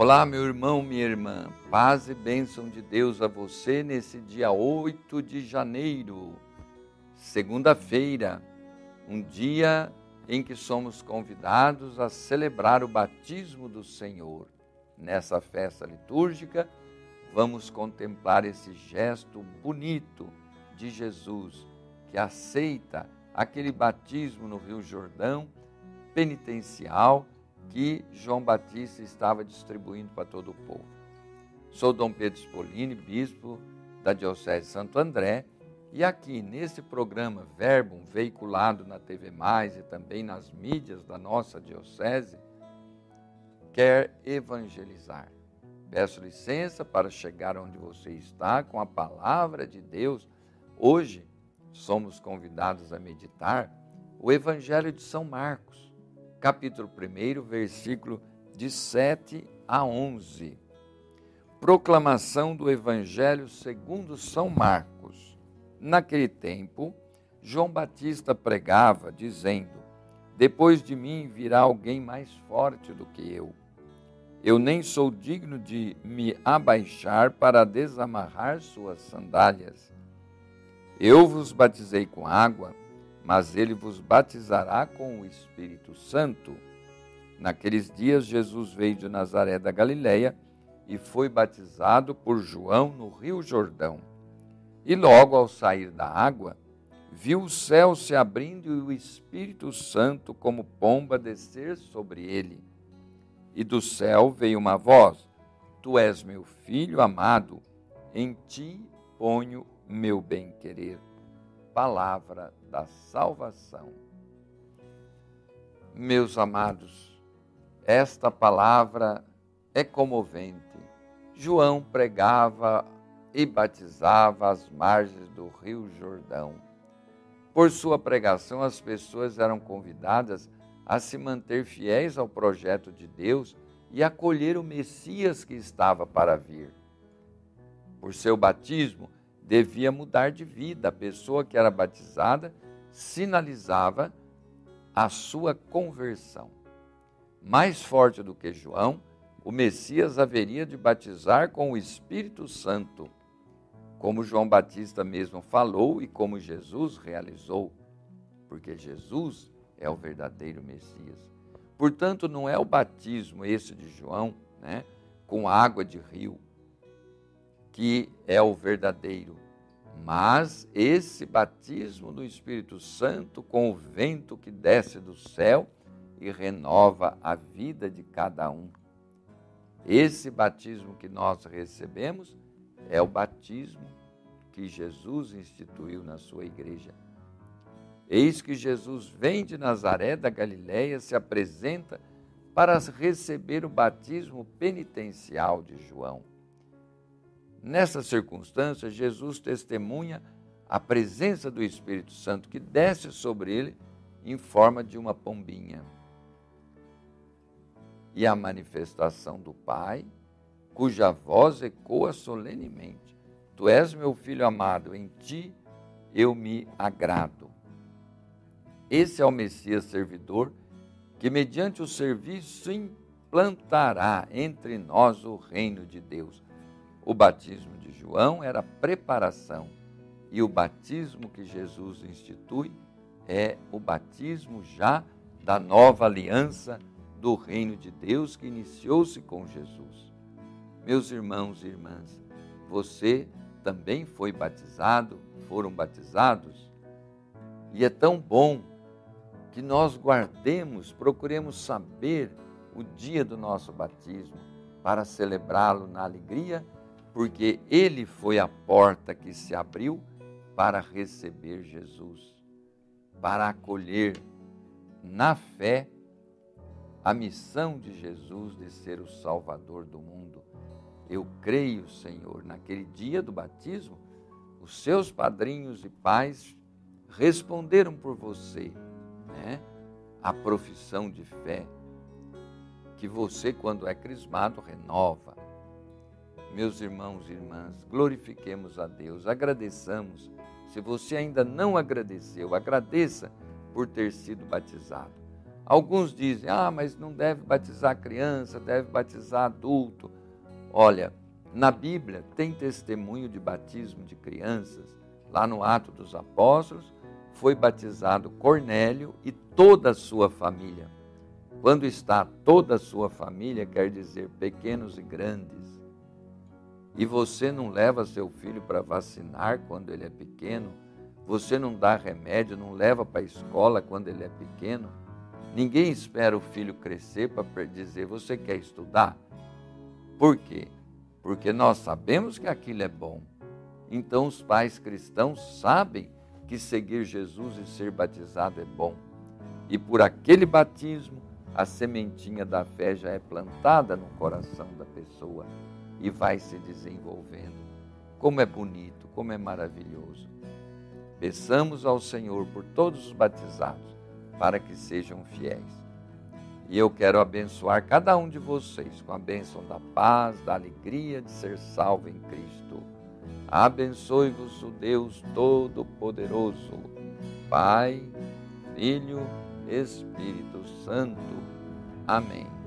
Olá, meu irmão, minha irmã. Paz e bênção de Deus a você nesse dia 8 de janeiro, segunda-feira, um dia em que somos convidados a celebrar o batismo do Senhor. Nessa festa litúrgica, vamos contemplar esse gesto bonito de Jesus, que aceita aquele batismo no Rio Jordão, penitencial, que João Batista estava distribuindo para todo o povo. Sou Dom Pedro Spolini, bispo da Diocese de Santo André, e aqui nesse programa Verbo, veiculado na TV Mais e também nas mídias da nossa diocese, quer evangelizar. Peço licença para chegar onde você está com a palavra de Deus. Hoje somos convidados a meditar o Evangelho de São Marcos capítulo 1, versículo de 7 a 11. Proclamação do Evangelho segundo São Marcos. Naquele tempo, João Batista pregava, dizendo: Depois de mim virá alguém mais forte do que eu. Eu nem sou digno de me abaixar para desamarrar suas sandálias. Eu vos batizei com água mas ele vos batizará com o Espírito Santo. Naqueles dias, Jesus veio de Nazaré da Galileia e foi batizado por João no Rio Jordão. E logo ao sair da água, viu o céu se abrindo e o Espírito Santo, como pomba, descer sobre ele. E do céu veio uma voz: Tu és meu filho amado, em ti ponho meu bem-querer. Palavra da salvação. Meus amados, esta palavra é comovente. João pregava e batizava às margens do Rio Jordão. Por sua pregação, as pessoas eram convidadas a se manter fiéis ao projeto de Deus e acolher o Messias que estava para vir. Por seu batismo, devia mudar de vida. A pessoa que era batizada sinalizava a sua conversão. Mais forte do que João, o Messias haveria de batizar com o Espírito Santo, como João Batista mesmo falou e como Jesus realizou, porque Jesus é o verdadeiro Messias. Portanto, não é o batismo esse de João, né, com água de rio, que é o verdadeiro. Mas esse batismo do Espírito Santo, com o vento que desce do céu e renova a vida de cada um. Esse batismo que nós recebemos é o batismo que Jesus instituiu na sua igreja. Eis que Jesus vem de Nazaré da Galiléia, se apresenta para receber o batismo penitencial de João. Nessa circunstância, Jesus testemunha a presença do Espírito Santo que desce sobre ele em forma de uma pombinha. E a manifestação do Pai, cuja voz ecoa solenemente: Tu és meu filho amado, em ti eu me agrado. Esse é o Messias servidor que, mediante o serviço, implantará entre nós o reino de Deus o batismo de João era preparação e o batismo que Jesus institui é o batismo já da nova aliança do reino de Deus que iniciou-se com Jesus. Meus irmãos e irmãs, você também foi batizado, foram batizados, e é tão bom que nós guardemos, procuremos saber o dia do nosso batismo para celebrá-lo na alegria porque ele foi a porta que se abriu para receber Jesus, para acolher na fé a missão de Jesus de ser o Salvador do mundo. Eu creio, Senhor, naquele dia do batismo, os seus padrinhos e pais responderam por você, né? A profissão de fé que você, quando é crismado, renova meus irmãos e irmãs, glorifiquemos a Deus, agradeçamos. Se você ainda não agradeceu, agradeça por ter sido batizado. Alguns dizem: ah, mas não deve batizar criança, deve batizar adulto. Olha, na Bíblia tem testemunho de batismo de crianças. Lá no Ato dos Apóstolos foi batizado Cornélio e toda a sua família. Quando está toda a sua família, quer dizer pequenos e grandes. E você não leva seu filho para vacinar quando ele é pequeno, você não dá remédio, não leva para a escola quando ele é pequeno. Ninguém espera o filho crescer para dizer: Você quer estudar? Por quê? Porque nós sabemos que aquilo é bom. Então, os pais cristãos sabem que seguir Jesus e ser batizado é bom. E por aquele batismo, a sementinha da fé já é plantada no coração da pessoa e vai se desenvolvendo. Como é bonito, como é maravilhoso. Peçamos ao Senhor por todos os batizados para que sejam fiéis. E eu quero abençoar cada um de vocês com a bênção da paz, da alegria de ser salvo em Cristo. Abençoe-vos o Deus Todo-Poderoso, Pai, Filho, Espírito Santo. Amém.